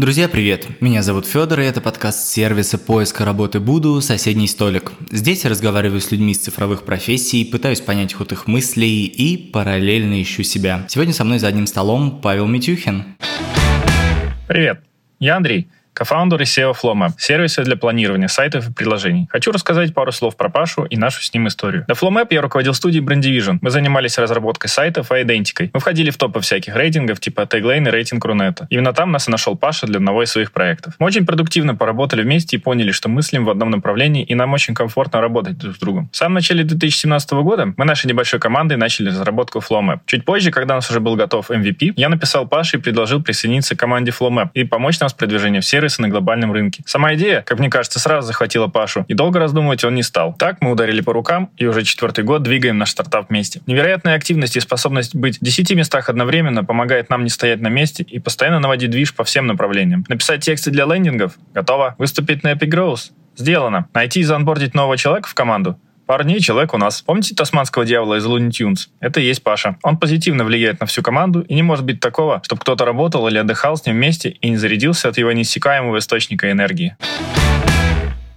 Друзья, привет! Меня зовут Федор, и это подкаст сервиса поиска работы Буду «Соседний столик». Здесь я разговариваю с людьми из цифровых профессий, пытаюсь понять ход их мыслей и параллельно ищу себя. Сегодня со мной за одним столом Павел Митюхин. Привет, я Андрей – кофаундер и SEO FlowMap, сервиса для планирования сайтов и приложений. Хочу рассказать пару слов про Пашу и нашу с ним историю. До FlowMap я руководил студией Brand Division. Мы занимались разработкой сайтов и идентикой. Мы входили в топы всяких рейтингов, типа Tagline и рейтинг Рунета. Именно там нас и нашел Паша для одного из своих проектов. Мы очень продуктивно поработали вместе и поняли, что мыслим в одном направлении, и нам очень комфортно работать друг с другом. В самом начале 2017 года мы нашей небольшой командой начали разработку FlowMap. Чуть позже, когда у нас уже был готов MVP, я написал Паше и предложил присоединиться к команде FlowMap и помочь нам с продвижением в сервис сервисы на глобальном рынке. Сама идея, как мне кажется, сразу захватила Пашу, и долго раздумывать он не стал. Так мы ударили по рукам, и уже четвертый год двигаем наш стартап вместе. Невероятная активность и способность быть в 10 местах одновременно помогает нам не стоять на месте и постоянно наводить движ по всем направлениям. Написать тексты для лендингов? Готово. Выступить на Epic Growth? Сделано. Найти и заонбордить нового человека в команду? Парни, человек у нас. Помните тасманского дьявола из Looney Tunes? Это и есть Паша. Он позитивно влияет на всю команду, и не может быть такого, чтобы кто-то работал или отдыхал с ним вместе и не зарядился от его неиссякаемого источника энергии.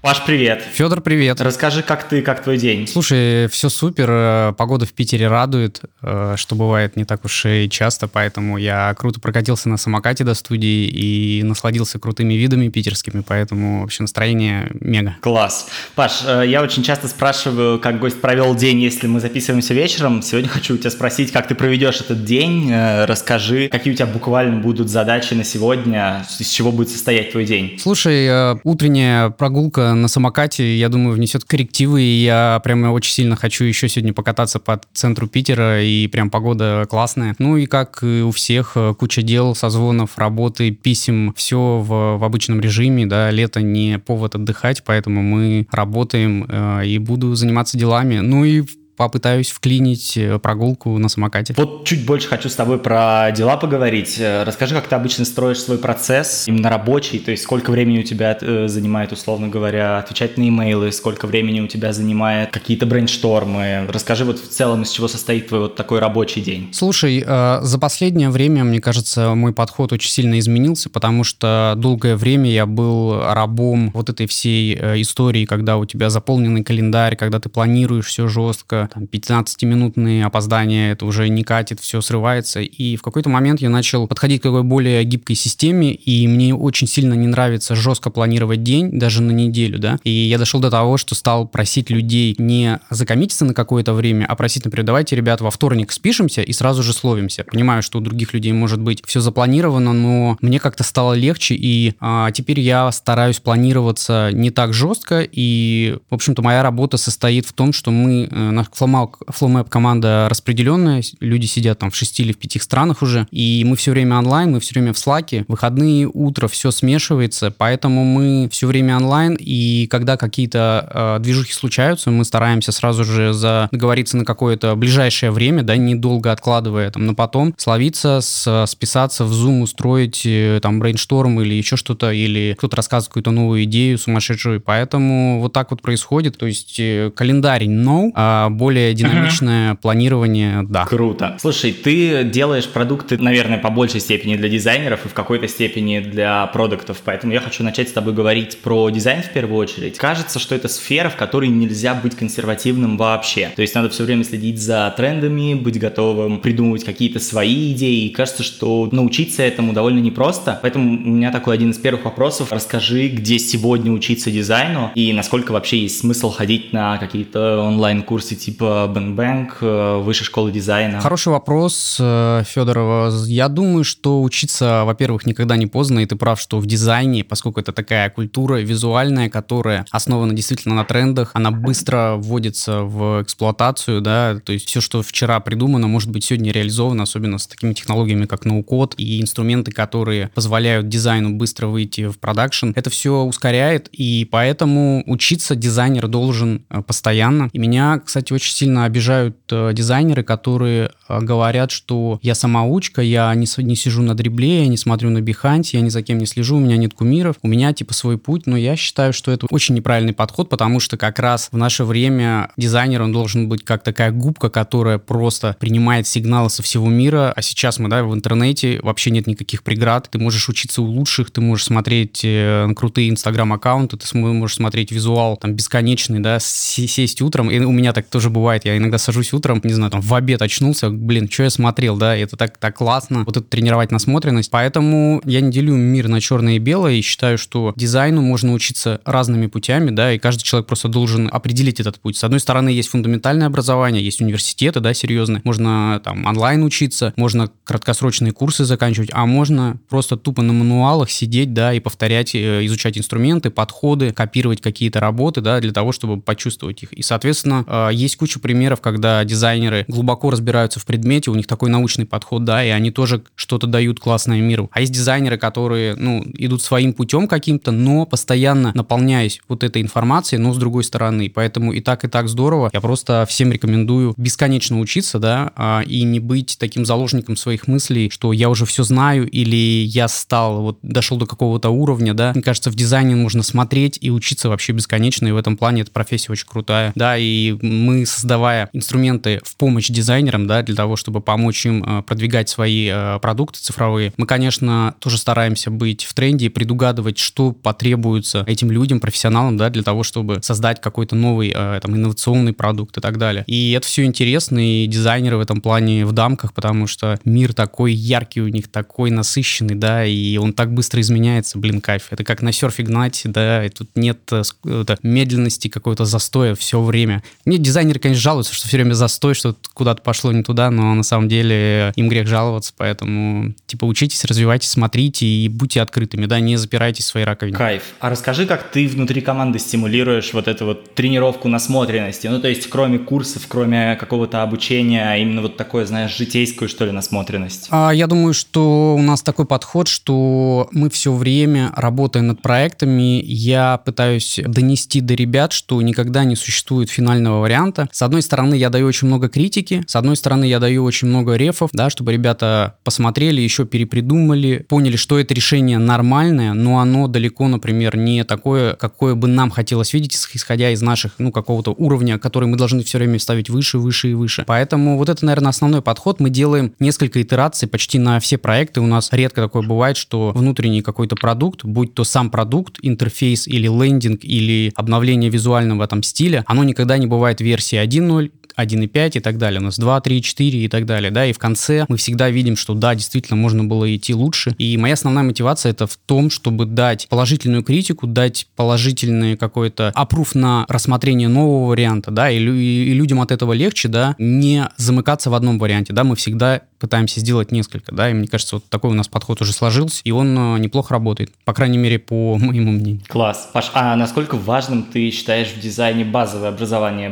Паш, привет. Федор, привет. Расскажи, как ты, как твой день? Слушай, все супер. Э, погода в Питере радует, э, что бывает не так уж и часто, поэтому я круто прокатился на самокате до студии и насладился крутыми видами питерскими, поэтому вообще настроение мега. Класс. Паш, э, я очень часто спрашиваю, как гость провел день, если мы записываемся вечером. Сегодня хочу у тебя спросить, как ты проведешь этот день. Расскажи, какие у тебя буквально будут задачи на сегодня, из чего будет состоять твой день. Слушай, утренняя прогулка на самокате, я думаю, внесет коррективы, и я прямо очень сильно хочу еще сегодня покататься по центру Питера, и прям погода классная. Ну и как и у всех, э, куча дел, созвонов, работы, писем, все в, в обычном режиме, да, лето не повод отдыхать, поэтому мы работаем э, и буду заниматься делами. Ну и попытаюсь вклинить э, прогулку на самокате. Вот чуть больше хочу с тобой про дела поговорить. Э, расскажи, как ты обычно строишь свой процесс, именно рабочий, то есть сколько времени у тебя э, занимает, условно говоря, отвечать на имейлы, сколько времени у тебя занимает какие-то брейнштормы. Расскажи вот в целом, из чего состоит твой вот такой рабочий день. Слушай, за последнее время, мне кажется, мой подход очень сильно изменился, потому что долгое время я был рабом вот этой всей истории, когда у тебя заполненный календарь, когда ты планируешь все жестко, там 15-минутные опоздания, это уже не катит, все срывается. И в какой-то момент я начал подходить к такой более гибкой системе, и мне очень сильно не нравится жестко планировать день, даже на неделю, да. И я дошел до того, что стал просить людей не закоммититься на какое-то время, а просить, например, давайте, ребят, во вторник спишемся и сразу же словимся. Понимаю, что у других людей может быть все запланировано, но мне как-то стало легче, и а, теперь я стараюсь планироваться не так жестко, и, в общем-то, моя работа состоит в том, что мы э, на FlowMap команда распределенная, люди сидят там в шести или в пяти странах уже, и мы все время онлайн, мы все время в Slack, выходные, утро, все смешивается, поэтому мы все время онлайн, и когда какие-то э, движухи случаются, мы стараемся сразу же за договориться на какое-то ближайшее время, да, недолго откладывая там на потом, словиться, с, списаться в Zoom, устроить э, там брейншторм или еще что-то, или кто-то рассказывает какую-то новую идею сумасшедшую, поэтому вот так вот происходит, то есть э, календарь no, а более динамичное планирование, да. Круто. Слушай, ты делаешь продукты, наверное, по большей степени для дизайнеров и в какой-то степени для продуктов, поэтому я хочу начать с тобой говорить про дизайн в первую очередь. Кажется, что это сфера, в которой нельзя быть консервативным вообще. То есть надо все время следить за трендами, быть готовым придумывать какие-то свои идеи. И кажется, что научиться этому довольно непросто. Поэтому у меня такой один из первых вопросов. Расскажи, где сегодня учиться дизайну и насколько вообще есть смысл ходить на какие-то онлайн-курсы типа Bang, э, высшей школы дизайна? Хороший вопрос, э, Федорова. Я думаю, что учиться, во-первых, никогда не поздно, и ты прав, что в дизайне, поскольку это такая культура визуальная, которая основана действительно на трендах, она быстро вводится в эксплуатацию, да, то есть все, что вчера придумано, может быть сегодня реализовано, особенно с такими технологиями, как ноу-код и инструменты, которые позволяют дизайну быстро выйти в продакшн. Это все ускоряет, и поэтому учиться дизайнер должен э, постоянно. И меня, кстати, очень очень сильно обижают э, дизайнеры, которые э, говорят, что я самоучка, я не, не сижу на дребле, я не смотрю на Биханте, я ни за кем не слежу, у меня нет кумиров, у меня типа свой путь, но я считаю, что это очень неправильный подход, потому что как раз в наше время дизайнер, он должен быть как такая губка, которая просто принимает сигналы со всего мира, а сейчас мы, да, в интернете вообще нет никаких преград, ты можешь учиться у лучших, ты можешь смотреть э, крутые инстаграм-аккаунты, ты можешь смотреть визуал там бесконечный, да, сесть утром, и у меня так тоже бывает, я иногда сажусь утром, не знаю, там в обед очнулся, блин, что я смотрел, да, это так, так классно, вот это тренировать насмотренность, поэтому я не делю мир на черное и белое, и считаю, что дизайну можно учиться разными путями, да, и каждый человек просто должен определить этот путь. С одной стороны, есть фундаментальное образование, есть университеты, да, серьезные, можно там онлайн учиться, можно краткосрочные курсы заканчивать, а можно просто тупо на мануалах сидеть, да, и повторять, э, изучать инструменты, подходы, копировать какие-то работы, да, для того, чтобы почувствовать их. И, соответственно, э, есть куча примеров, когда дизайнеры глубоко разбираются в предмете, у них такой научный подход, да, и они тоже что-то дают классное миру. А есть дизайнеры, которые, ну, идут своим путем каким-то, но постоянно наполняясь вот этой информацией, но с другой стороны. Поэтому и так, и так здорово. Я просто всем рекомендую бесконечно учиться, да, а, и не быть таким заложником своих мыслей, что я уже все знаю или я стал, вот дошел до какого-то уровня, да. Мне кажется, в дизайне нужно смотреть и учиться вообще бесконечно, и в этом плане эта профессия очень крутая, да, и мы, создавая инструменты в помощь дизайнерам, да, для того, чтобы помочь им э, продвигать свои э, продукты цифровые, мы, конечно, тоже стараемся быть в тренде и предугадывать, что потребуется этим людям, профессионалам, да, для того, чтобы создать какой-то новый, э, там, инновационный продукт и так далее. И это все интересно, и дизайнеры в этом плане в дамках, потому что мир такой яркий у них, такой насыщенный, да, и он так быстро изменяется, блин, кайф. Это как на серфе гнать, да, и тут нет это, медленности, какого-то застоя все время. Мне дизайнеры, конечно, жалуются, что все время застой, что куда-то пошло не туда, но на самом деле им грех жаловаться, поэтому, типа, учитесь, развивайтесь, смотрите и будьте открытыми, да, не запирайтесь в своей раковине. Кайф. А расскажи, как ты внутри команды стимулируешь вот эту вот тренировку насмотренности? Ну, то есть, кроме курсов, кроме какого-то обучения, а именно вот такое, знаешь, житейскую, что ли, насмотренность? А, я думаю, что у нас такой подход, что мы все время, работая над проектами, я пытаюсь донести до ребят, что никогда не существует финального варианта. С одной стороны, я даю очень много критики, с одной стороны, я даю очень много рефов, да, чтобы ребята посмотрели, еще перепридумали, поняли, что это решение нормальное, но оно далеко, например, не такое, какое бы нам хотелось видеть, исходя из наших, ну, какого-то уровня, который мы должны все время ставить выше, выше и выше. Поэтому вот это, наверное, основной подход. Мы делаем несколько итераций почти на все проекты. У нас редко такое бывает, что внутренний какой-то продукт, будь то сам продукт, интерфейс или лендинг, или обновление визуального там стиля, оно никогда не бывает версии 1.0, 1,5 и так далее. У нас 2, 3, 4 и так далее, да, и в конце мы всегда видим, что да, действительно можно было идти лучше. И моя основная мотивация это в том, чтобы дать положительную критику, дать положительный какой-то опруф на рассмотрение нового варианта, да, и, и, и людям от этого легче, да, не замыкаться в одном варианте, да, мы всегда пытаемся сделать несколько, да, и мне кажется, вот такой у нас подход уже сложился, и он э, неплохо работает, по крайней мере, по моему мнению. Класс. Паш, а насколько важным ты считаешь в дизайне базовое образование,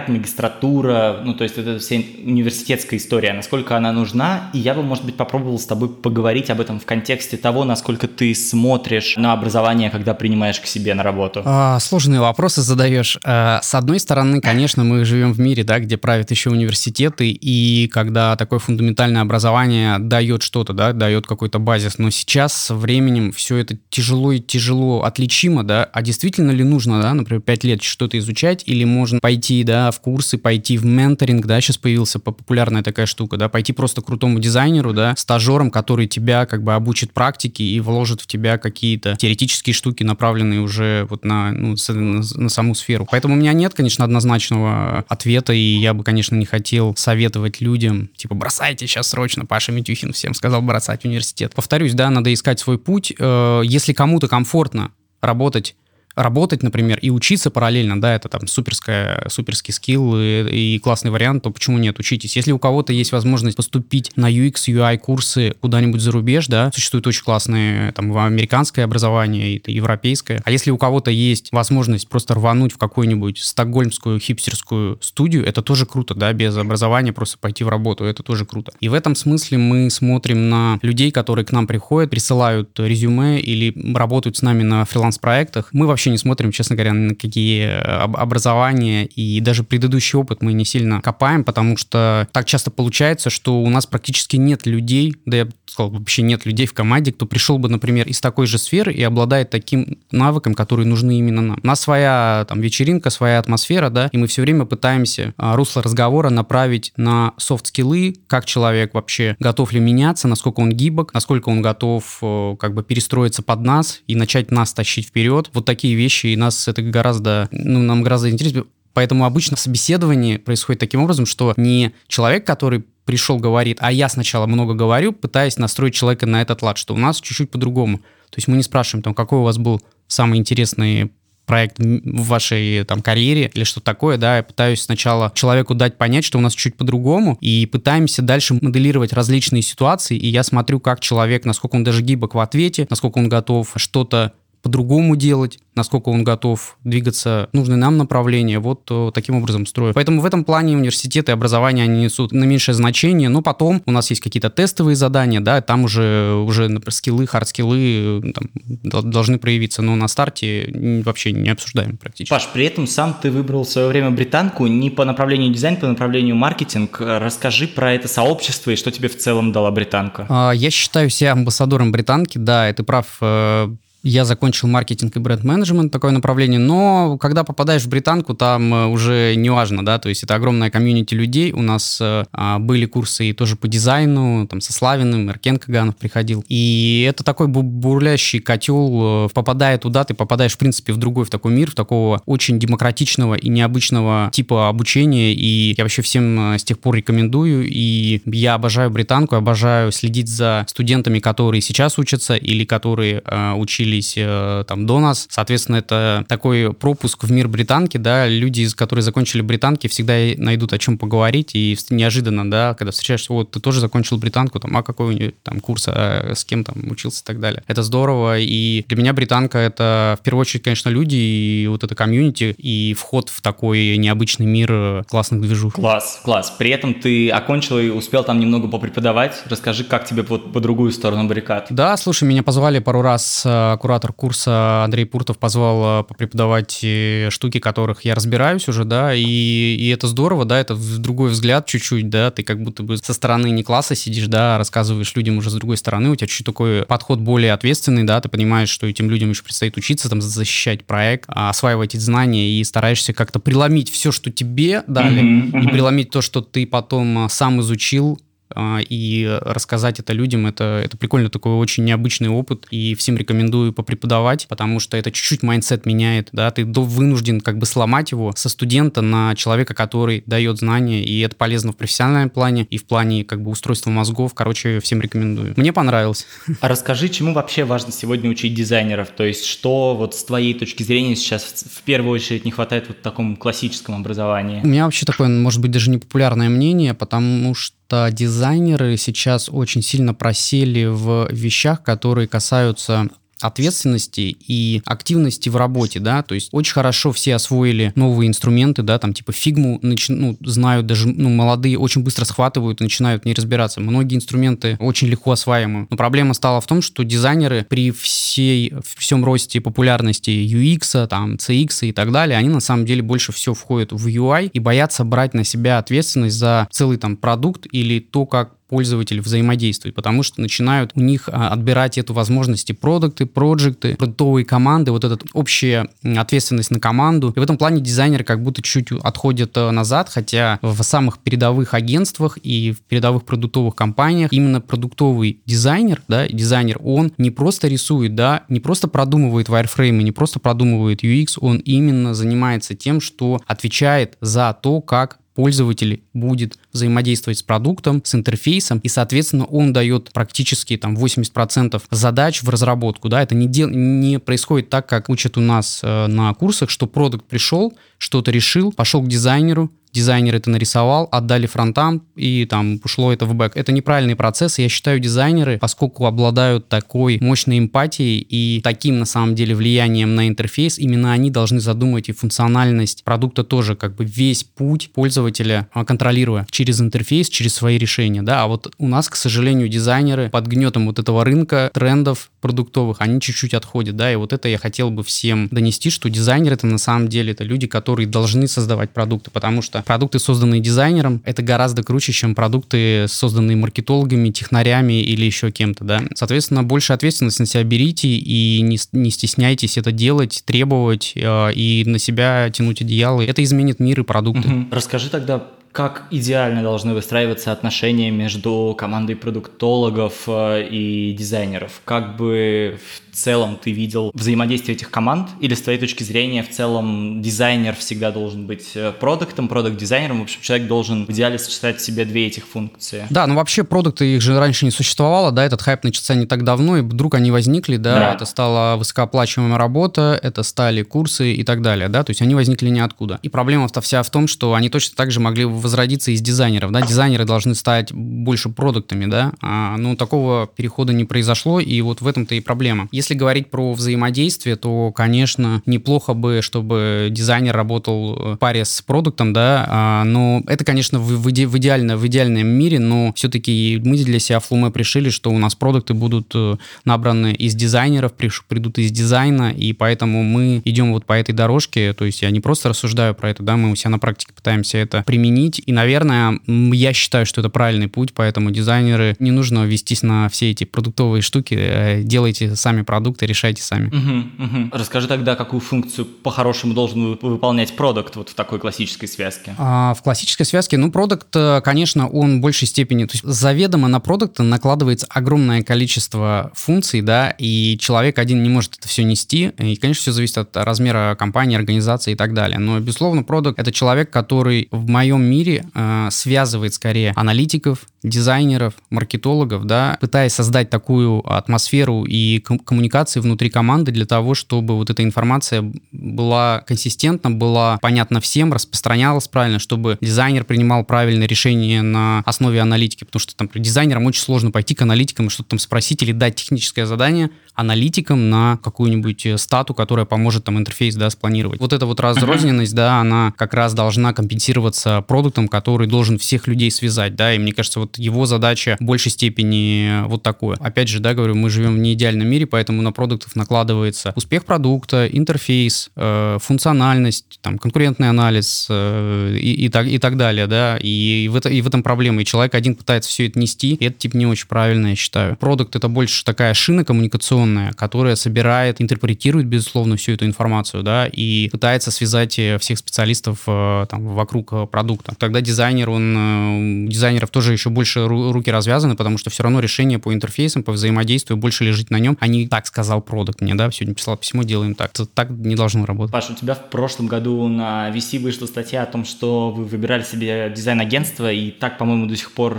бакалавриат, магистратура, ну, то есть это вся университетская история, насколько она нужна, и я бы, может быть, попробовал с тобой поговорить об этом в контексте того, насколько ты смотришь на образование, когда принимаешь к себе на работу. А, сложные вопросы задаешь. А, с одной стороны, конечно, мы живем в мире, да, где правят еще университеты, и когда такой фундаментальный профессиональное образование дает что-то, да, дает какой-то базис, но сейчас со временем все это тяжело и тяжело отличимо, да, а действительно ли нужно, да, например, 5 лет что-то изучать, или можно пойти, да, в курсы, пойти в менторинг, да, сейчас появился популярная такая штука, да, пойти просто крутому дизайнеру, да, стажером, который тебя как бы обучит практике и вложит в тебя какие-то теоретические штуки, направленные уже вот на, ну, на, на саму сферу. Поэтому у меня нет, конечно, однозначного ответа, и я бы, конечно, не хотел советовать людям, типа, бросайте сейчас срочно Паша Митюхин всем сказал бросать университет. Повторюсь, да, надо искать свой путь. Э, если кому-то комфортно работать работать, например, и учиться параллельно, да, это там суперская, суперский скилл и, и классный вариант, то почему нет, учитесь. Если у кого-то есть возможность поступить на UX, UI курсы куда-нибудь за рубеж, да, существует очень классные там американское образование, и европейское. А если у кого-то есть возможность просто рвануть в какую-нибудь стокгольмскую хипстерскую студию, это тоже круто, да, без образования просто пойти в работу, это тоже круто. И в этом смысле мы смотрим на людей, которые к нам приходят, присылают резюме или работают с нами на фриланс-проектах. Мы вообще вообще не смотрим, честно говоря, на какие э, образования и даже предыдущий опыт мы не сильно копаем, потому что так часто получается, что у нас практически нет людей, да я бы сказал, вообще нет людей в команде, кто пришел бы, например, из такой же сферы и обладает таким навыком, которые нужны именно нам. У нас своя там вечеринка, своя атмосфера, да, и мы все время пытаемся а, русло разговора направить на софт-скиллы, как человек вообще готов ли меняться, насколько он гибок, насколько он готов э, как бы перестроиться под нас и начать нас тащить вперед. Вот такие вещи, и нас это гораздо, ну, нам гораздо интереснее. Поэтому обычно собеседование происходит таким образом, что не человек, который пришел, говорит, а я сначала много говорю, пытаясь настроить человека на этот лад, что у нас чуть-чуть по-другому. То есть мы не спрашиваем, там, какой у вас был самый интересный проект в вашей там карьере или что-то такое, да, я пытаюсь сначала человеку дать понять, что у нас чуть по-другому, и пытаемся дальше моделировать различные ситуации, и я смотрю, как человек, насколько он даже гибок в ответе, насколько он готов что-то по-другому делать, насколько он готов двигаться в нужное нам направление, вот э, таким образом строю. Поэтому в этом плане университеты и образование, они несут наименьшее значение, но потом у нас есть какие-то тестовые задания, да, там уже, уже например, скиллы, хардскиллы э, там, должны проявиться, но на старте вообще не обсуждаем практически. Паш, при этом сам ты выбрал в свое время британку не по направлению дизайн, по направлению маркетинг. Расскажи про это сообщество и что тебе в целом дала британка. А, я считаю себя амбассадором британки, да, и ты прав, э, я закончил маркетинг и бренд-менеджмент, такое направление, но когда попадаешь в британку, там э, уже не важно, да, то есть это огромная комьюнити людей, у нас э, а, были курсы и тоже по дизайну, там со Славиным, Эркен Каганов приходил, и это такой бурлящий котел, э, попадая туда, ты попадаешь, в принципе, в другой, в такой мир, в такого очень демократичного и необычного типа обучения, и я вообще всем с тех пор рекомендую, и я обожаю британку, обожаю следить за студентами, которые сейчас учатся или которые э, учили учились э, там до нас. Соответственно, это такой пропуск в мир британки, да, люди, которые закончили британки, всегда найдут о чем поговорить, и неожиданно, да, когда встречаешься, вот, ты тоже закончил британку, там, а какой у нее там курс, а с кем там учился и так далее. Это здорово, и для меня британка это в первую очередь, конечно, люди, и вот это комьюнити, и вход в такой необычный мир классных движух. Класс, класс. При этом ты окончил и успел там немного попреподавать. Расскажи, как тебе вот по другую сторону баррикад? Да, слушай, меня позвали пару раз э, куратор курса Андрей Пуртов позвал э, преподавать э, штуки, которых я разбираюсь уже, да, и, и это здорово, да, это другой взгляд чуть-чуть, да, ты как будто бы со стороны не класса сидишь, да, рассказываешь людям уже с другой стороны, у тебя чуть-чуть такой подход более ответственный, да, ты понимаешь, что этим людям еще предстоит учиться, там, защищать проект, осваивать эти знания и стараешься как-то преломить все, что тебе дали, mm-hmm, и преломить то, что ты потом сам изучил, а, и рассказать это людям, это, это прикольно, такой очень необычный опыт, и всем рекомендую попреподавать, потому что это чуть-чуть mindset меняет, да, ты вынужден как бы сломать его со студента на человека, который дает знания, и это полезно в профессиональном плане, и в плане как бы устройства мозгов, короче, всем рекомендую. Мне понравилось. А расскажи, чему вообще важно сегодня учить дизайнеров, то есть что вот с твоей точки зрения сейчас в первую очередь не хватает вот в таком классическом образовании? У меня вообще такое, может быть, даже непопулярное мнение, потому что что дизайнеры сейчас очень сильно просели в вещах, которые касаются ответственности и активности в работе, да, то есть очень хорошо все освоили новые инструменты, да, там типа фигму начи- ну, знают даже, ну, молодые очень быстро схватывают и начинают не разбираться. Многие инструменты очень легко осваиваемы. Но проблема стала в том, что дизайнеры при всей, всем росте популярности UX, там, CX и так далее, они на самом деле больше всего входят в UI и боятся брать на себя ответственность за целый там продукт или то, как пользователь взаимодействует, потому что начинают у них а, отбирать эту возможности продукты, проекты, продуктовые команды, вот эта общая ответственность на команду. И в этом плане дизайнеры как будто чуть отходят э, назад, хотя в самых передовых агентствах и в передовых продуктовых компаниях именно продуктовый дизайнер, да, дизайнер, он не просто рисует, да, не просто продумывает wireframe, не просто продумывает UX, он именно занимается тем, что отвечает за то, как пользователь будет взаимодействовать с продуктом, с интерфейсом, и, соответственно, он дает практически там 80% задач в разработку, да, это не, дел, не происходит так, как учат у нас э, на курсах, что продукт пришел, что-то решил, пошел к дизайнеру, дизайнер это нарисовал, отдали фронтам, и там ушло это в бэк. Это неправильный процесс, я считаю, дизайнеры, поскольку обладают такой мощной эмпатией и таким, на самом деле, влиянием на интерфейс, именно они должны задумать и функциональность продукта тоже, как бы весь путь пользователя а, контролируя через интерфейс, через свои решения, да, а вот у нас, к сожалению, дизайнеры под гнетом вот этого рынка, трендов, продуктовых, они чуть-чуть отходят, да, и вот это я хотел бы всем донести, что дизайнер это на самом деле это люди, которые должны создавать продукты, потому что продукты, созданные дизайнером, это гораздо круче, чем продукты, созданные маркетологами, технарями или еще кем-то, да. Соответственно, больше ответственность на себя берите и не, не стесняйтесь это делать, требовать э, и на себя тянуть одеяло. Это изменит мир и продукты. Угу. Расскажи тогда как идеально должны выстраиваться отношения между командой продуктологов э, и дизайнеров? Как бы в целом ты видел взаимодействие этих команд? Или с твоей точки зрения в целом дизайнер всегда должен быть э, продуктом, продукт-дизайнером? В общем, человек должен в идеале сочетать в себе две этих функции. Да, ну вообще продукты, их же раньше не существовало, да, этот хайп начался не так давно, и вдруг они возникли, да, да. это стала высокооплачиваемая работа, это стали курсы и так далее, да, то есть они возникли ниоткуда. И проблема-то вся в том, что они точно так же могли возродиться из дизайнеров, да, дизайнеры должны стать больше продуктами, да, а, но такого перехода не произошло, и вот в этом-то и проблема. Если говорить про взаимодействие, то, конечно, неплохо бы, чтобы дизайнер работал в паре с продуктом, да, а, но это, конечно, в, в, иде, в, идеально, в идеальном мире, но все-таки мы для себя в Flume решили, что у нас продукты будут э, набраны из дизайнеров, придут из дизайна, и поэтому мы идем вот по этой дорожке, то есть я не просто рассуждаю про это, да, мы у себя на практике пытаемся это применить, и, наверное, я считаю, что это правильный путь, поэтому дизайнеры не нужно вестись на все эти продуктовые штуки, э, делайте сами продукты, решайте сами. Угу, угу. Расскажи тогда, какую функцию по-хорошему должен выполнять продукт вот в такой классической связке? А, в классической связке, ну, продукт, э, конечно, он в большей степени, то есть заведомо на продукт накладывается огромное количество функций, да, и человек один не может это все нести, и, конечно, все зависит от размера компании, организации и так далее. Но, безусловно, продукт — это человек, который в моем мире э, связывает скорее аналитиков, дизайнеров, маркетологов, да, пытаясь создать такую атмосферу и коммуникации внутри команды для того, чтобы вот эта информация была консистентна, была понятна всем, распространялась правильно, чтобы дизайнер принимал правильное решение на основе аналитики, потому что там дизайнерам очень сложно пойти к аналитикам и что-то там спросить или дать техническое задание аналитикам на какую-нибудь э, стату, которая поможет там интерфейс, да, спланировать. Вот эта вот разрозненность, да, она как раз должна компенсироваться продуктом, который должен всех людей связать, да, и мне кажется, вот его задача в большей степени вот такое. Опять же, да, говорю, мы живем в неидеальном мире, поэтому на продуктов накладывается успех продукта, интерфейс, э, функциональность, там, конкурентный анализ э, и, и, так, и так далее, да, и, и, в это, и в этом проблема. И человек один пытается все это нести, и это, типа, не очень правильно, я считаю. Продукт — это больше такая шина коммуникационная, которая собирает, интерпретирует, безусловно, всю эту информацию, да, и пытается связать э, всех специалистов э, там, вокруг э, продукта. Тогда дизайнер, он, дизайнеров тоже еще больше руки развязаны, потому что все равно решение по интерфейсам, по взаимодействию больше лежит на нем, а не так сказал продукт мне, да, сегодня писал письмо, делаем так. Это так не должно работать. Паша, у тебя в прошлом году на VC вышла статья о том, что вы выбирали себе дизайн-агентство, и так, по-моему, до сих пор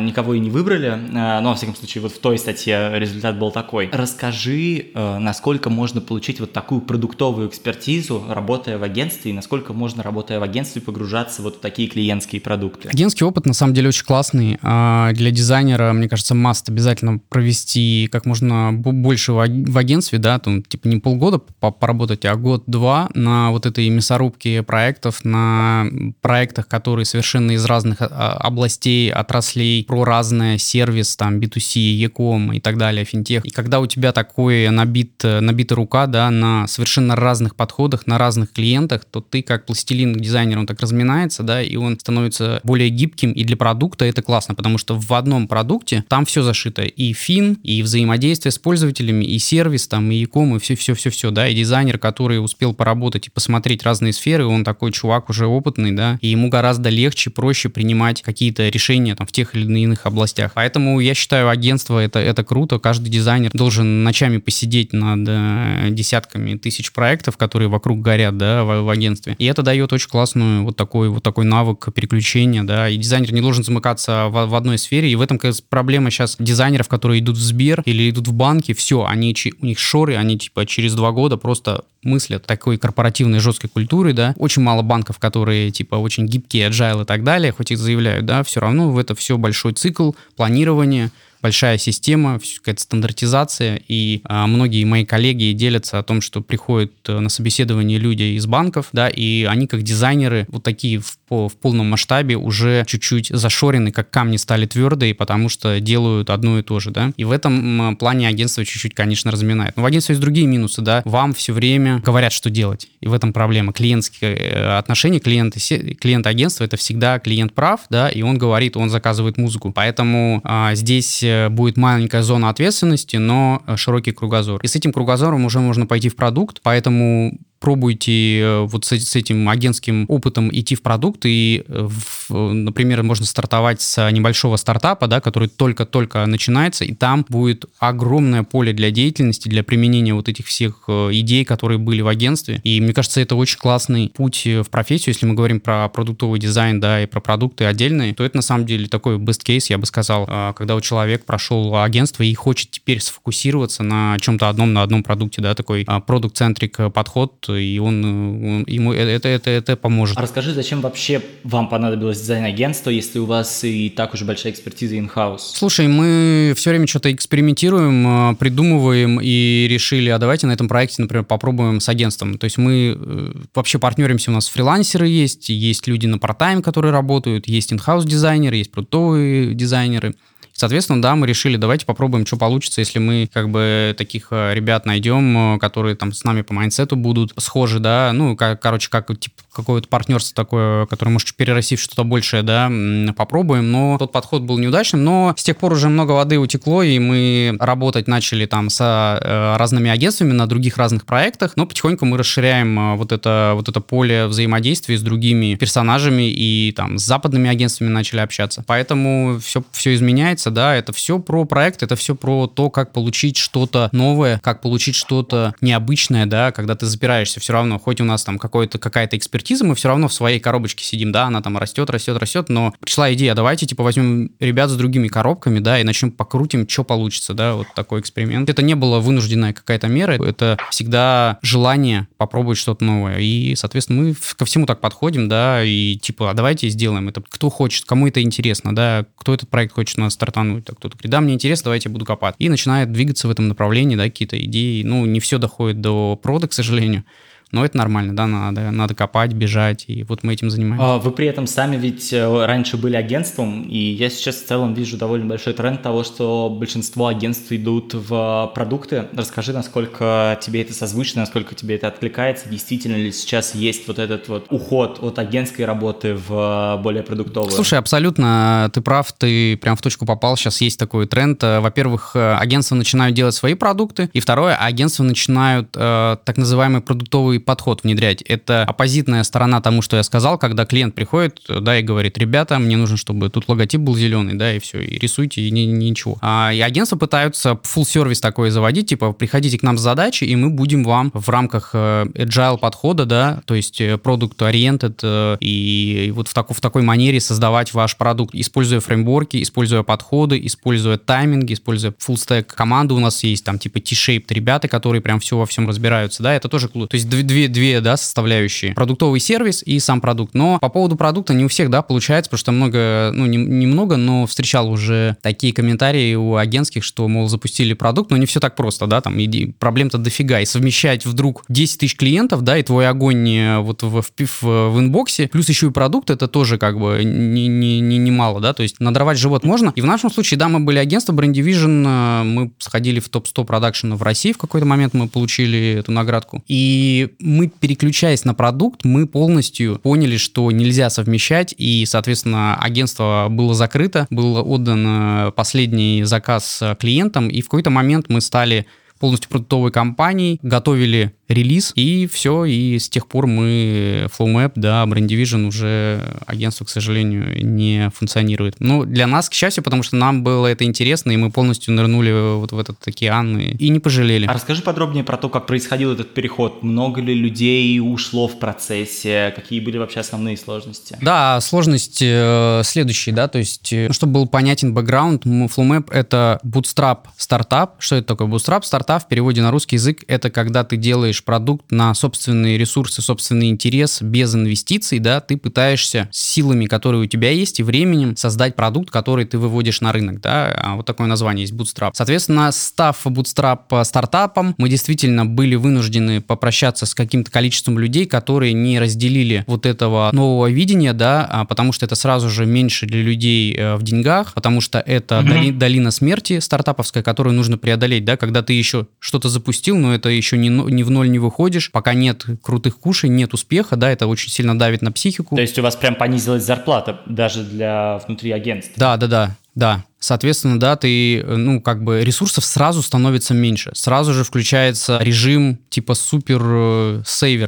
никого и не выбрали. Но, во всяком случае, вот в той статье результат был такой. Расскажи, насколько можно получить вот такую продуктовую экспертизу, работая в агентстве, и насколько можно, работая в агентстве, погружаться вот в такие клиентские продукты. Агентский опыт, на самом деле, очень классный. А, для дизайнера, мне кажется, маст обязательно провести как можно больше в агентстве, да, там, типа не полгода поработать, а год-два на вот этой мясорубке проектов, на проектах, которые совершенно из разных а, областей, отраслей, про разное, сервис, там, B2C, e-com и так далее, финтех. И когда у тебя такой набит, набита рука, да, на совершенно разных подходах, на разных клиентах, то ты как пластилин дизайнер, он так разминается, да, и он становится более гибким, и для продукта это классно, потому что в одном продукте там все зашито, и фин, и взаимодействие с пользователями, и сервис, там, и e-com, и все-все-все-все, да, и дизайнер, который успел поработать и посмотреть разные сферы, он такой чувак уже опытный, да, и ему гораздо легче, проще принимать какие-то решения там в тех или иных областях. Поэтому я считаю, агентство это, это круто, каждый дизайнер должен ночами посидеть над э, десятками тысяч проектов, которые вокруг горят, да, в, в агентстве. И это дает очень классную вот такой вот такой навык переключения, да, и дизайнер не должен замыкаться в, в одной сфере, и в этом как проблема сейчас дизайнеров, которые идут в Сбер или идут в банки, все, они, у них шоры, они типа через два года просто мыслят такой корпоративной жесткой культурой, да, очень мало банков, которые типа очень гибкие, agile и так далее, хоть и заявляют, да, все равно в это все большой цикл планирования, большая система, какая-то стандартизация, и а, многие мои коллеги делятся о том, что приходят э, на собеседование люди из банков, да, и они как дизайнеры вот такие в, в полном масштабе уже чуть-чуть зашорены, как камни стали твердые, потому что делают одно и то же, да. И в этом плане агентство чуть-чуть, конечно, разминает. Но в агентстве есть другие минусы, да. Вам все время говорят, что делать, и в этом проблема. Клиентские э, отношения, клиенты, клиент агентства это всегда клиент прав, да, и он говорит, он заказывает музыку. Поэтому а, здесь будет маленькая зона ответственности, но э, широкий кругозор. И с этим кругозором уже можно пойти в продукт, поэтому пробуйте э, вот с, этим агентским опытом идти в продукт, и, э, например, можно стартовать с небольшого стартапа, да, который только-только начинается, и там будет огромное поле для деятельности, для применения вот этих всех э, идей, которые были в агентстве. И мне кажется, это очень классный путь в профессию, если мы говорим про продуктовый дизайн, да, и про продукты отдельные, то это на самом деле такой best case, я бы сказал, когда у человека прошел агентство и хочет теперь сфокусироваться на чем-то одном, на одном продукте, да, такой продукт-центрик подход, и он, он ему это, это, это поможет. А расскажи, зачем вообще вам понадобилось дизайн-агентство, если у вас и так уже большая экспертиза in-house? Слушай, мы все время что-то экспериментируем, а, придумываем и решили, а давайте на этом проекте, например, попробуем с агентством. То есть мы э, вообще партнеримся, у нас фрилансеры есть, есть люди на парт-тайм, которые работают, есть in-house дизайнеры, есть продуктовые дизайнеры. Соответственно, да, мы решили, давайте попробуем, что получится, если мы как бы таких э, ребят найдем, э, которые там с нами по майнсету будут схожи, да, ну, как, короче, как типа какое-то партнерство такое, которое может перерасти в что-то большее, да, попробуем, но тот подход был неудачным, но с тех пор уже много воды утекло, и мы работать начали там с э, разными агентствами на других разных проектах, но потихоньку мы расширяем вот это, вот это поле взаимодействия с другими персонажами и там с западными агентствами начали общаться. Поэтому все, все изменяется, меняется, да, это все про проект, это все про то, как получить что-то новое, как получить что-то необычное, да, когда ты запираешься, все равно, хоть у нас там какой-то, какая-то экспертиза, мы все равно в своей коробочке сидим, да, она там растет, растет, растет, но пришла идея, давайте, типа, возьмем ребят с другими коробками, да, и начнем покрутим, что получится, да, вот такой эксперимент. Это не было вынужденная какая-то мера, это всегда желание попробовать что-то новое, и, соответственно, мы ко всему так подходим, да, и типа, а давайте сделаем это, кто хочет, кому это интересно, да, кто этот проект хочет у нас стартануть, а кто-то говорит, да, мне интересно, давайте я буду копать. И начинает двигаться в этом направлении, да, какие-то идеи. Ну, не все доходит до прода, к сожалению, но это нормально, да, надо, надо копать, бежать, и вот мы этим занимаемся. А вы при этом сами ведь э, раньше были агентством, и я сейчас в целом вижу довольно большой тренд того, что большинство агентств идут в продукты. Расскажи, насколько тебе это созвучно, насколько тебе это откликается, действительно ли сейчас есть вот этот вот уход от агентской работы в более продуктовую? Слушай, абсолютно, ты прав, ты прям в точку попал, сейчас есть такой тренд. Во-первых, агентства начинают делать свои продукты, и второе, агентства начинают э, так называемый продуктовый подход внедрять. Это оппозитная сторона тому, что я сказал, когда клиент приходит, да, и говорит, ребята, мне нужно, чтобы тут логотип был зеленый, да, и все, и рисуйте, и ни, ничего. А, и агентства пытаются full сервис такой заводить, типа, приходите к нам с задачей, и мы будем вам в рамках э, agile подхода, да, то есть продукт э, oriented, э, и, и вот в, таку, в такой манере создавать ваш продукт, используя фреймворки, используя подходы, используя тайминги, используя full stack команды у нас есть, там, типа T-shaped ребята, которые прям все во всем разбираются, да, это тоже круто. То есть две, две да, составляющие. Продуктовый сервис и сам продукт. Но по поводу продукта не у всех, да, получается, потому что много, ну, не, немного, но встречал уже такие комментарии у агентских, что, мол, запустили продукт, но не все так просто, да, там иди, проблем-то дофига. И совмещать вдруг 10 тысяч клиентов, да, и твой огонь вот в, в, в, в инбоксе, плюс еще и продукт, это тоже как бы не, не, не, не мало, да, то есть надорвать живот можно. И в нашем случае, да, мы были агентство Brand Division, мы сходили в топ-100 продакшена в России в какой-то момент, мы получили эту наградку. И мы, переключаясь на продукт, мы полностью поняли, что нельзя совмещать, и, соответственно, агентство было закрыто, был отдан последний заказ э, клиентам, и в какой-то момент мы стали полностью продуктовой компанией, готовили релиз, и все, и с тех пор мы FlowMap, да, Brand Division уже агентство, к сожалению, не функционирует. Ну, для нас, к счастью, потому что нам было это интересно, и мы полностью нырнули вот в этот океан и, и не пожалели. А расскажи подробнее про то, как происходил этот переход. Много ли людей ушло в процессе? Какие были вообще основные сложности? Да, сложность э, следующая, да, то есть, э, чтобы был понятен бэкграунд, FlowMap — это bootstrap стартап. Что это такое bootstrap? Стартап в переводе на русский язык — это когда ты делаешь делаешь продукт на собственные ресурсы, собственный интерес, без инвестиций, да, ты пытаешься силами, которые у тебя есть, и временем создать продукт, который ты выводишь на рынок, да, а вот такое название есть, Bootstrap. Соответственно, став Bootstrap стартапом, мы действительно были вынуждены попрощаться с каким-то количеством людей, которые не разделили вот этого нового видения, да, а потому что это сразу же меньше для людей э, в деньгах, потому что это mm-hmm. доли, долина смерти стартаповская, которую нужно преодолеть, да, когда ты еще что-то запустил, но это еще не, не в ноль не выходишь, пока нет крутых кушей, нет успеха, да, это очень сильно давит на психику. То есть у вас прям понизилась зарплата даже для внутри агентства? Да, да, да, да. Соответственно, да, ты, э, ну, как бы ресурсов сразу становится меньше. Сразу же включается режим типа супер э,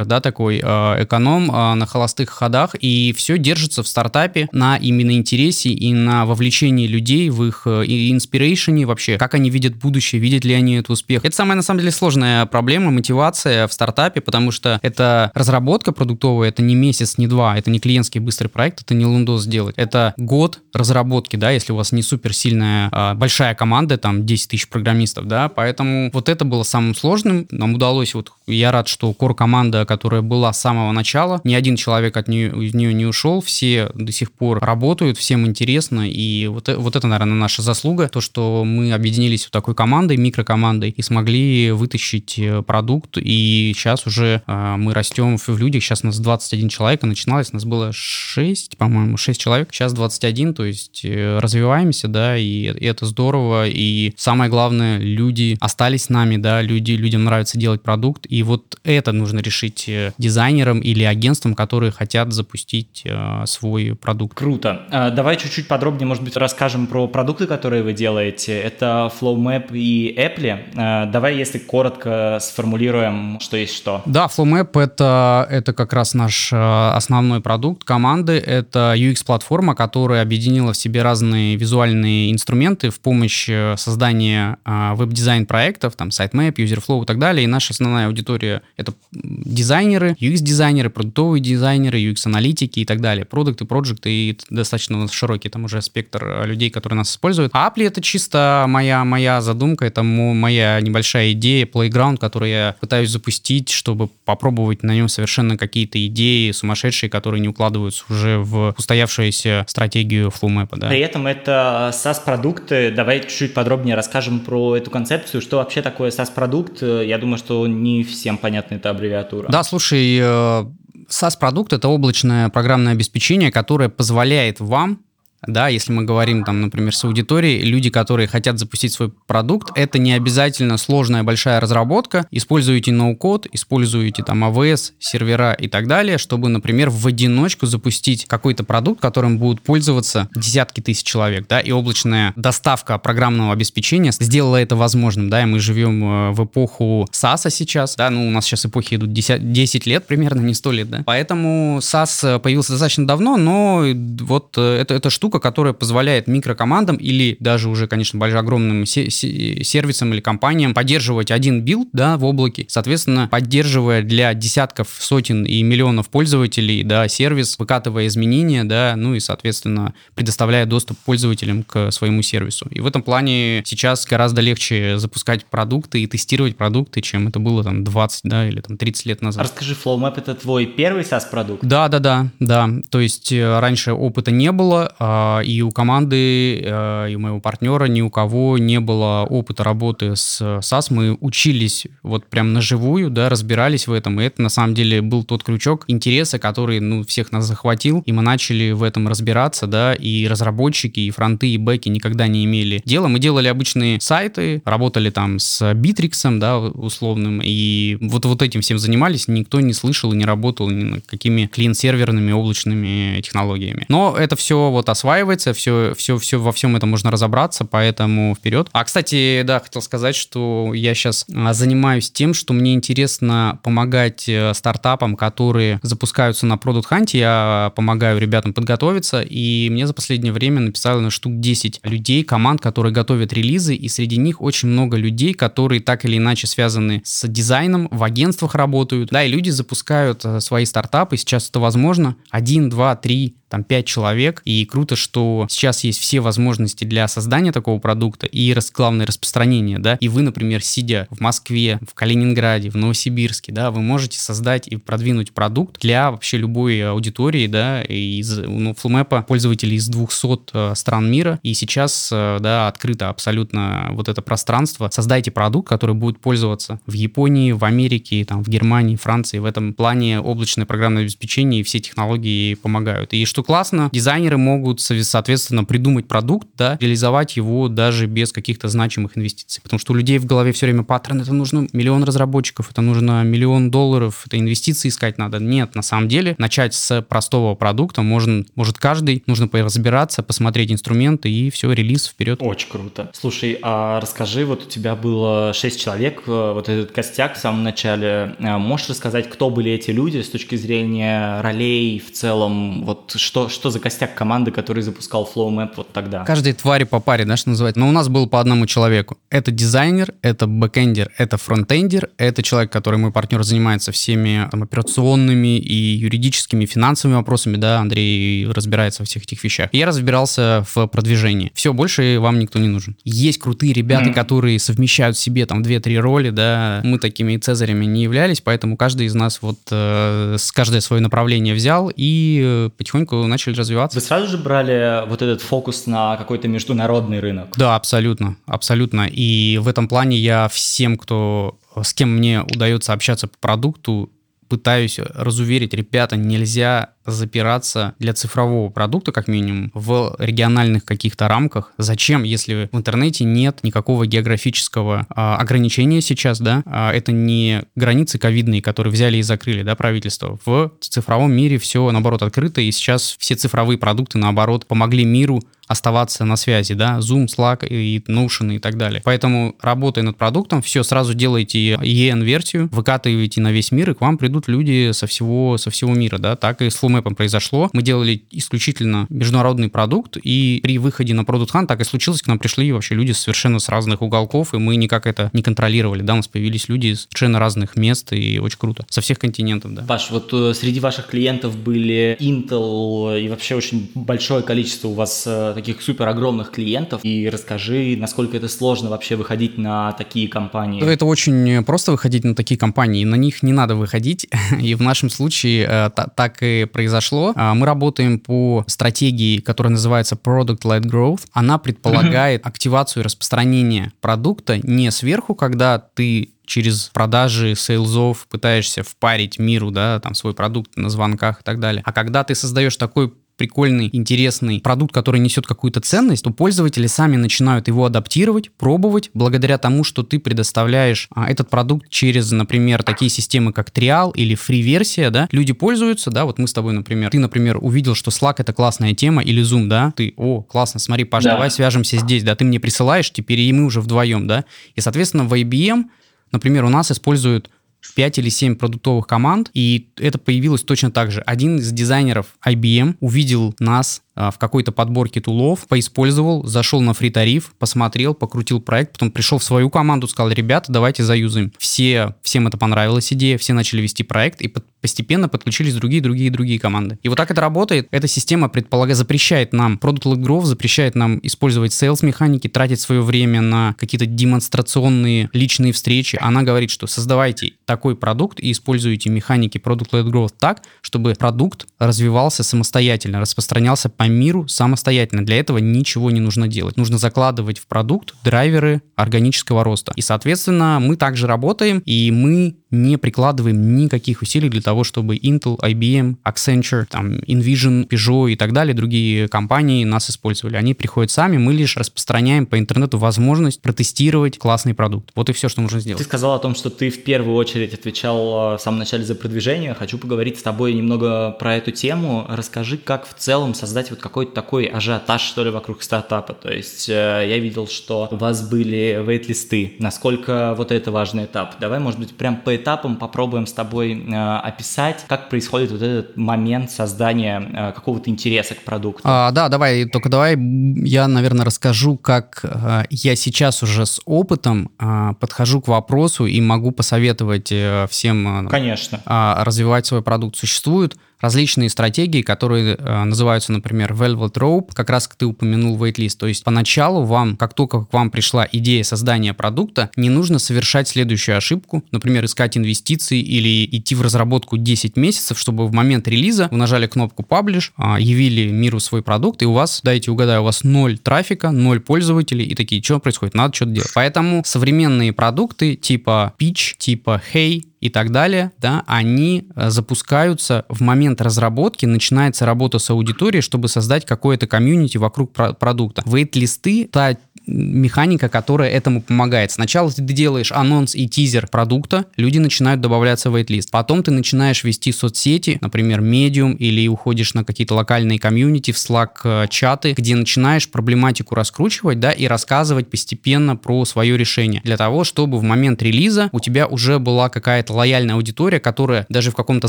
да, такой э, эконом на холостых ходах, и все держится в стартапе на именно интересе и на вовлечении людей в их инспирейшене вообще, как они видят будущее, видят ли они этот успех. Это самая, на самом деле, сложная проблема, мотивация в стартапе, потому что это разработка продуктовая, это не месяц, не два, это не клиентский быстрый проект, это не лундос сделать. Это год разработки, да, если у вас не супер сильная, а, большая команда, там 10 тысяч программистов, да, поэтому вот это было самым сложным. Нам удалось, вот я рад, что кор-команда, которая была с самого начала, ни один человек от нее, из нее не ушел, все до сих пор работают, всем интересно, и вот, вот это, наверное, наша заслуга, то, что мы объединились в такой командой, микрокомандой, и смогли вытащить э, продукт, и сейчас уже э, мы растем в людях, сейчас нас 21 человек, а начиналось у нас было 6, по-моему, 6 человек, сейчас 21, то есть э, развиваемся, да, и, и это здорово, и самое главное, люди остались с нами, да, люди, людям нравится делать продукт, и вот это нужно решить э, дизайнерам или агентствам, которые хотят запустить э, свой продукт. Круто. А, давай чуть-чуть подробнее, может быть, расскажем про продукты, которые вы делаете. Это FlowMap и Apple. А, давай, если коротко сформулируем, что есть что. Да, FlowMap это, это как раз наш э, основной продукт команды. Это UX-платформа, которая объединила в себе разные визуальные инструменты в помощь э, создания а, веб-дизайн проектов, там, SiteMap, UserFlow и так далее. И наша основная аудитория — это дизайнеры, UX-дизайнеры, продуктовые дизайнеры, UX-аналитики и так далее. Продукты, проекты и достаточно у нас широкий там уже спектр э, людей, которые нас используют. А Apply — это чисто моя, моя задумка, это моя небольшая идея, playground, который я пытаюсь запустить, чтобы попробовать на нем совершенно какие-то идеи сумасшедшие, которые не укладываются уже в устоявшуюся стратегию FlowMap. Да. При этом это SaaS-продукты. Давай чуть-чуть подробнее расскажем про эту концепцию. Что вообще такое SaaS-продукт? Я думаю, что не всем понятна эта аббревиатура. Да, слушай, э, SaaS-продукт — это облачное программное обеспечение, которое позволяет вам да, если мы говорим, там, например, с аудиторией, люди, которые хотят запустить свой продукт, это не обязательно сложная большая разработка, используете ноу-код, используете там AWS, сервера и так далее, чтобы, например, в одиночку запустить какой-то продукт, которым будут пользоваться десятки тысяч человек, да, и облачная доставка программного обеспечения сделала это возможным, да, и мы живем э, в эпоху SaaS сейчас, да, ну, у нас сейчас эпохи идут 10, 10 лет примерно, не 100 лет, да, поэтому SaaS появился достаточно давно, но вот э, это, эта штука штука, которая позволяет микрокомандам или даже уже, конечно, большим огромным сервисам или компаниям поддерживать один билд да, в облаке, соответственно, поддерживая для десятков, сотен и миллионов пользователей да, сервис, выкатывая изменения, да, ну и, соответственно, предоставляя доступ пользователям к своему сервису. И в этом плане сейчас гораздо легче запускать продукты и тестировать продукты, чем это было там 20 да, или там 30 лет назад. Расскажи, FlowMap это твой первый SaaS-продукт? Да, да, да, да. То есть э, раньше опыта не было, а и у команды, э, и у моего партнера ни у кого не было опыта работы с SAS. Мы учились вот прям на живую, да, разбирались в этом. И это на самом деле был тот крючок интереса, который, ну, всех нас захватил. И мы начали в этом разбираться, да, и разработчики, и фронты, и бэки никогда не имели дела. Мы делали обычные сайты, работали там с Bittrex, да, условным, и вот, вот этим всем занимались. Никто не слышал и не работал ни над какими клиент-серверными облачными технологиями. Но это все вот осваивалось осваивается, все, все, все, во всем этом можно разобраться, поэтому вперед. А, кстати, да, хотел сказать, что я сейчас а, занимаюсь тем, что мне интересно помогать э, стартапам, которые запускаются на Product Hunt. Я помогаю ребятам подготовиться, и мне за последнее время написало на штук 10 людей, команд, которые готовят релизы, и среди них очень много людей, которые так или иначе связаны с дизайном, в агентствах работают, да, и люди запускают э, свои стартапы, сейчас это возможно, один, два, три, там 5 человек, и круто, круто, что сейчас есть все возможности для создания такого продукта и, главное, распространения, да, и вы, например, сидя в Москве, в Калининграде, в Новосибирске, да, вы можете создать и продвинуть продукт для вообще любой аудитории, да, из, ну, FlowMap пользователей из 200 э, стран мира, и сейчас, э, да, открыто абсолютно вот это пространство. Создайте продукт, который будет пользоваться в Японии, в Америке, там, в Германии, Франции. В этом плане облачное программное обеспечение и все технологии помогают. И что классно, дизайнеры могут, соответственно, придумать продукт, да, реализовать его даже без каких-то значимых инвестиций. Потому что у людей в голове все время паттерн, это нужно миллион разработчиков, это нужно миллион долларов, это инвестиции искать надо. Нет, на самом деле, начать с простого продукта можно, может каждый, нужно разбираться, посмотреть инструменты и все, релиз вперед. Очень круто. Слушай, а расскажи, вот у тебя было 6 человек, э, вот этот костяк в самом начале. Э, можешь рассказать, кто были эти люди с точки зрения ролей в целом? Вот что, что за костяк команды, который запускал FlowMapp вот тогда? Каждой твари по паре, да, что называется. Но у нас был по одному человеку. Это дизайнер, это бэкэндер, это фронтендер, это человек, который мой партнер занимается всеми там, операционными и юридическими, финансовыми вопросами, да, Андрей разбирается во всех этих вещах. Я разбирался в продвижении. Все, больше вам никто не нужен. Есть крутые ребята, mm-hmm. которые совмещают в себе там 2-3 роли, да, мы такими цезарями не являлись, поэтому каждый из нас вот э, с каждое свое направление взял и э, потихоньку начали развиваться. Вы сразу же брали вот этот фокус на какой-то международный рынок? Да, абсолютно, абсолютно. И в этом плане я всем, кто с кем мне удается общаться по продукту, пытаюсь разуверить, ребята, нельзя запираться для цифрового продукта, как минимум, в региональных каких-то рамках. Зачем, если в интернете нет никакого географического а, ограничения сейчас, да? А, это не границы ковидные, которые взяли и закрыли, да, правительство. В цифровом мире все, наоборот, открыто, и сейчас все цифровые продукты, наоборот, помогли миру оставаться на связи, да, Zoom, Slack и Notion и так далее. Поэтому, работая над продуктом, все, сразу делайте EN-версию, выкатываете на весь мир, и к вам придут люди со всего, со всего мира, да, так и с FlowMap произошло. Мы делали исключительно международный продукт, и при выходе на Product Hunt так и случилось, к нам пришли вообще люди совершенно с разных уголков, и мы никак это не контролировали, да, у нас появились люди из совершенно разных мест, и очень круто. Со всех континентов, да. Паш, вот э, среди ваших клиентов были Intel и вообще очень большое количество у вас э, таких супер огромных клиентов. И расскажи, насколько это сложно вообще выходить на такие компании. Это очень просто выходить на такие компании. На них не надо выходить. И в нашем случае э, так и произошло. А, мы работаем по стратегии, которая называется Product-led Growth. Она предполагает активацию и распространение продукта не сверху, когда ты через продажи сейлзов пытаешься впарить миру, да, там свой продукт на звонках и так далее. А когда ты создаешь такой прикольный, интересный продукт, который несет какую-то ценность, то пользователи сами начинают его адаптировать, пробовать, благодаря тому, что ты предоставляешь а, этот продукт через, например, такие системы, как Trial или Free-версия, да, люди пользуются, да, вот мы с тобой, например, ты, например, увидел, что Slack это классная тема, или Zoom, да, ты, о, классно, смотри, Паш, да. давай свяжемся здесь, да, ты мне присылаешь, теперь и мы уже вдвоем, да, и, соответственно, в IBM, например, у нас используют 5 или 7 продуктовых команд, и это появилось точно так же. Один из дизайнеров IBM увидел нас в какой-то подборке тулов, поиспользовал, зашел на фри тариф, посмотрел, покрутил проект, потом пришел в свою команду, сказал, ребята, давайте заюзаем. Все, всем это понравилась идея, все начали вести проект, и постепенно подключились другие, другие, другие команды. И вот так это работает. Эта система, предполагает, запрещает нам, Led Growth запрещает нам использовать sales механики, тратить свое время на какие-то демонстрационные личные встречи. Она говорит, что создавайте такой продукт и используйте механики Led Growth так, чтобы продукт развивался самостоятельно, распространялся по по миру самостоятельно. Для этого ничего не нужно делать. Нужно закладывать в продукт драйверы органического роста. И, соответственно, мы также работаем, и мы не прикладываем никаких усилий для того, чтобы Intel, IBM, Accenture, там, Envision, Peugeot и так далее, другие компании нас использовали. Они приходят сами, мы лишь распространяем по интернету возможность протестировать классный продукт. Вот и все, что нужно сделать. Ты сказал о том, что ты в первую очередь отвечал э, в самом начале за продвижение. Хочу поговорить с тобой немного про эту тему. Расскажи, как в целом создать вот какой-то такой ажиотаж, что ли, вокруг стартапа. То есть э, я видел, что у вас были вейт-листы. Насколько вот это важный этап? Давай, может быть, прям по этапам попробуем с тобой э, описать, как происходит вот этот момент создания э, какого-то интереса к продукту. А, да, давай, только давай я, наверное, расскажу, как э, я сейчас уже с опытом э, подхожу к вопросу и могу посоветовать всем Конечно. Э, развивать свой продукт. Существуют различные стратегии, которые э, называются, например, Velvet Rope, как раз ты упомянул waitlist. То есть поначалу вам, как только к вам пришла идея создания продукта, не нужно совершать следующую ошибку, например, искать инвестиции или идти в разработку 10 месяцев, чтобы в момент релиза вы нажали кнопку Publish, э, явили миру свой продукт, и у вас, дайте угадаю, у вас ноль трафика, ноль пользователей, и такие, что происходит, надо что-то делать. Поэтому современные продукты типа Pitch, типа Hey, и так далее, да, они э, запускаются в момент разработки, начинается работа с аудиторией, чтобы создать какое-то комьюнити вокруг про- продукта. Вейт-листы, та механика, которая этому помогает. Сначала ты делаешь анонс и тизер продукта, люди начинают добавляться в вейт-лист. Потом ты начинаешь вести соцсети, например, Medium, или уходишь на какие-то локальные комьюнити, в Slack э, чаты, где начинаешь проблематику раскручивать, да, и рассказывать постепенно про свое решение. Для того, чтобы в момент релиза у тебя уже была какая-то лояльная аудитория, которая даже в каком-то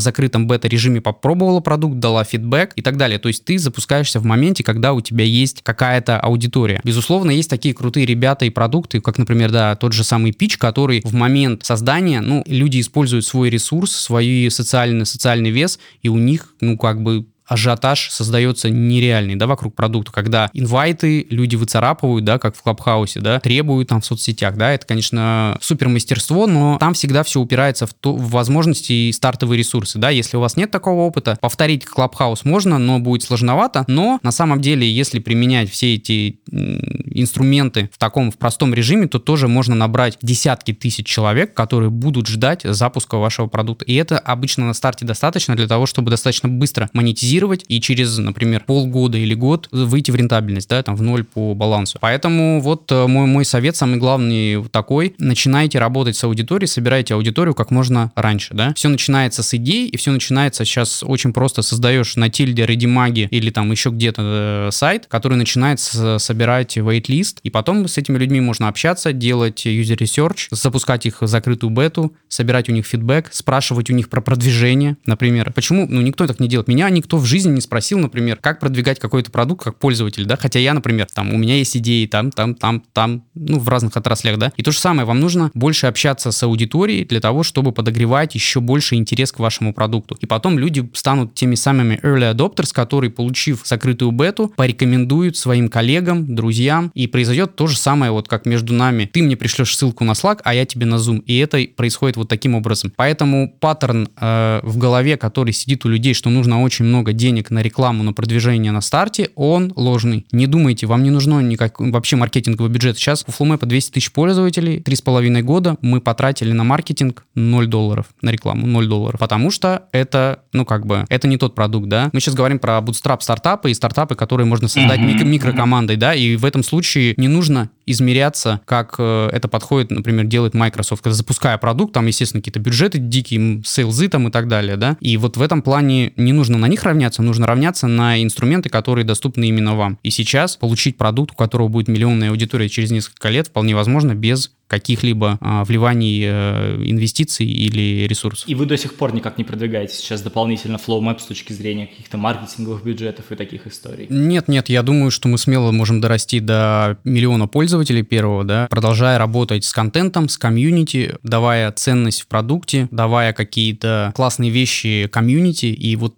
закрытом бета-режиме попробовала продукт, дала фидбэк и так далее. То есть ты запускаешься в моменте, когда у тебя есть какая-то аудитория. Безусловно, есть такие крутые ребята и продукты, как, например, да, тот же самый Pitch, который в момент создания, ну, люди используют свой ресурс, свой социальный, социальный вес, и у них, ну, как бы ажиотаж создается нереальный, да, вокруг продукта, когда инвайты люди выцарапывают, да, как в Клабхаусе, да, требуют там в соцсетях, да, это, конечно, супер мастерство, но там всегда все упирается в, то, в возможности и стартовые ресурсы, да, если у вас нет такого опыта, повторить Клабхаус можно, но будет сложновато, но на самом деле, если применять все эти инструменты в таком, в простом режиме, то тоже можно набрать десятки тысяч человек, которые будут ждать запуска вашего продукта, и это обычно на старте достаточно для того, чтобы достаточно быстро монетизировать монетизировать и через, например, полгода или год выйти в рентабельность, да, там в ноль по балансу. Поэтому вот э, мой, мой совет самый главный такой, начинайте работать с аудиторией, собирайте аудиторию как можно раньше, да. Все начинается с идей, и все начинается сейчас очень просто создаешь на тильде, редимаги или там еще где-то э, сайт, который начинает собирать wait-лист, и потом с этими людьми можно общаться, делать research, запускать их в закрытую бету, собирать у них фидбэк, спрашивать у них про продвижение, например. Почему? Ну, никто так не делает. Меня никто в жизни не спросил, например, как продвигать какой-то продукт как пользователь, да, хотя я, например, там, у меня есть идеи там, там, там, там, ну, в разных отраслях, да, и то же самое, вам нужно больше общаться с аудиторией для того, чтобы подогревать еще больше интерес к вашему продукту. И потом люди станут теми самыми early adopters, которые, получив закрытую бету, порекомендуют своим коллегам, друзьям, и произойдет то же самое, вот как между нами. Ты мне пришлешь ссылку на Slack, а я тебе на Zoom, и это происходит вот таким образом. Поэтому паттерн э, в голове, который сидит у людей, что нужно очень много денег на рекламу, на продвижение на старте, он ложный. Не думайте, вам не нужно никак вообще маркетинговый бюджет. Сейчас у Флумэпа 200 тысяч пользователей, три с половиной года мы потратили на маркетинг 0 долларов, на рекламу 0 долларов, потому что это, ну как бы, это не тот продукт, да. Мы сейчас говорим про bootstrap стартапы и стартапы, которые можно создать микро- микрокомандой, да, и в этом случае не нужно измеряться, как э, это подходит, например, делает Microsoft, когда запуская продукт, там, естественно, какие-то бюджеты дикие, сейлзы там и так далее, да, и вот в этом плане не нужно на них равняться, равняться, нужно равняться на инструменты, которые доступны именно вам. И сейчас получить продукт, у которого будет миллионная аудитория через несколько лет, вполне возможно без каких-либо а, вливаний э, инвестиций или ресурсов. И вы до сих пор никак не продвигаете сейчас дополнительно Flow Map с точки зрения каких-то маркетинговых бюджетов и таких историй? Нет, нет, я думаю, что мы смело можем дорасти до миллиона пользователей первого, да, продолжая работать с контентом, с комьюнити, давая ценность в продукте, давая какие-то классные вещи комьюнити, и вот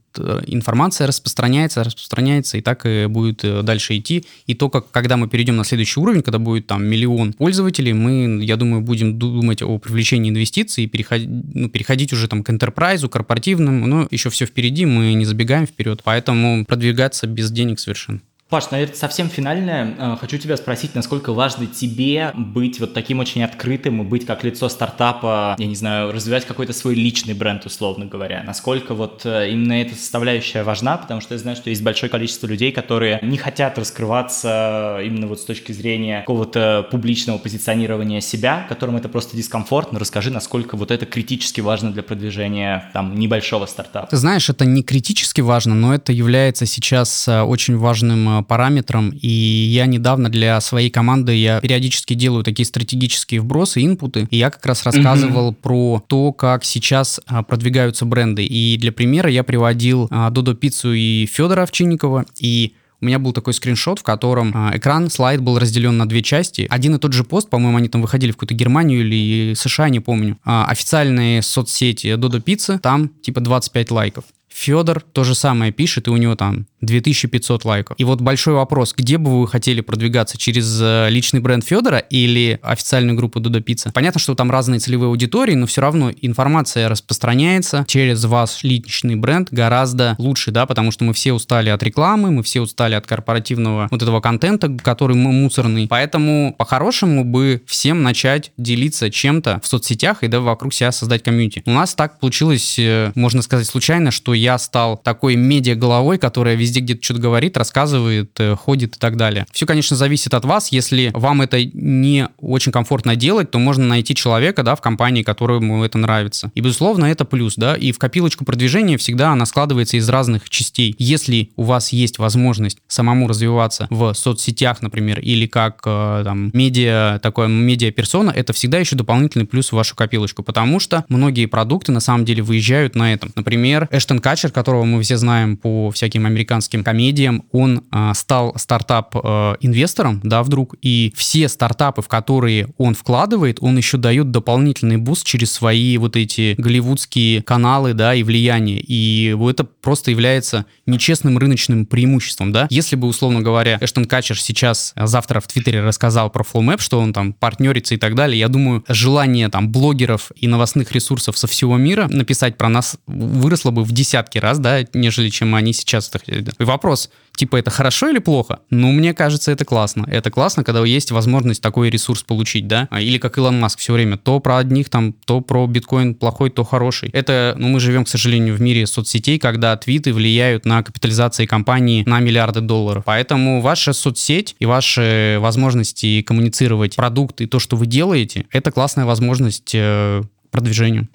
информация распространяется, распространяется, и так и будет э, дальше идти. И то, как, когда мы перейдем на следующий уровень, когда будет там миллион пользователей, мы я думаю, будем думать о привлечении инвестиций и переходить, ну, переходить уже там к enterprise, корпоративному, но еще все впереди, мы не забегаем вперед, поэтому продвигаться без денег совершенно. Паш, наверное, совсем финальное. Э, хочу тебя спросить, насколько важно тебе быть вот таким очень открытым и быть как лицо стартапа, я не знаю, развивать какой-то свой личный бренд, условно говоря. Насколько вот э, именно эта составляющая важна, потому что я знаю, что есть большое количество людей, которые не хотят раскрываться именно вот с точки зрения какого-то публичного позиционирования себя, которым это просто дискомфортно. Расскажи, насколько вот это критически важно для продвижения там небольшого стартапа. Ты знаешь, это не критически важно, но это является сейчас э, очень важным э, параметрам, и я недавно для своей команды, я периодически делаю такие стратегические вбросы, инпуты, и я как раз рассказывал mm-hmm. про то, как сейчас а, продвигаются бренды. И для примера я приводил а, Додо Пиццу и Федора Овчинникова, и у меня был такой скриншот, в котором э, экран, слайд был разделен на две части. Один и тот же пост, по-моему, они там выходили в какую-то Германию или США, не помню. Э, официальные соцсети Додо Пицца, там типа 25 лайков. Федор то же самое пишет, и у него там 2500 лайков. И вот большой вопрос, где бы вы хотели продвигаться? Через э, личный бренд Федора или официальную группу Дуда Пицца? Понятно, что там разные целевые аудитории, но все равно информация распространяется через ваш личный бренд гораздо лучше, да, потому что мы все устали от рекламы, мы все устали от корпоративного вот этого контента, который мы мусорный. Поэтому по-хорошему бы всем начать делиться чем-то в соцсетях и да, вокруг себя создать комьюнити. У нас так получилось, э, можно сказать, случайно, что я стал такой медиа-головой, которая везде везде где-то что-то говорит, рассказывает, э, ходит и так далее. Все, конечно, зависит от вас. Если вам это не очень комфортно делать, то можно найти человека, да, в компании, которому это нравится. И, безусловно, это плюс, да. И в копилочку продвижения всегда она складывается из разных частей. Если у вас есть возможность самому развиваться в соцсетях, например, или как э, там медиа, такое медиа-персона, это всегда еще дополнительный плюс в вашу копилочку, потому что многие продукты на самом деле выезжают на этом. Например, Эштон Качер, которого мы все знаем по всяким американским комедиям, он а, стал стартап-инвестором, да, вдруг, и все стартапы, в которые он вкладывает, он еще дает дополнительный буст через свои вот эти голливудские каналы, да, и влияние. И это просто является нечестным рыночным преимуществом, да. Если бы, условно говоря, Эштон Качер сейчас а, завтра в Твиттере рассказал про FlowMapp, что он там партнерится и так далее, я думаю, желание там блогеров и новостных ресурсов со всего мира написать про нас выросло бы в десятки раз, да, нежели чем они сейчас и вопрос, типа, это хорошо или плохо? Ну, мне кажется, это классно. Это классно, когда есть возможность такой ресурс получить, да? А, или как Илон Маск все время, то про одних там, то про биткоин плохой, то хороший. Это, ну, мы живем, к сожалению, в мире соцсетей, когда твиты влияют на капитализации компании на миллиарды долларов. Поэтому ваша соцсеть и ваши возможности коммуницировать продукты и то, что вы делаете, это классная возможность э, продвижению.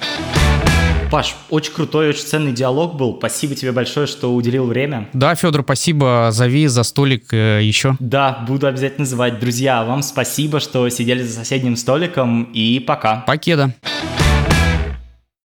Паш, очень крутой, очень ценный диалог был. Спасибо тебе большое, что уделил время. Да, Федор, спасибо. Зови за столик э, еще. Да, буду обязательно звать. Друзья, вам спасибо, что сидели за соседним столиком. И пока. Покеда. Покеда.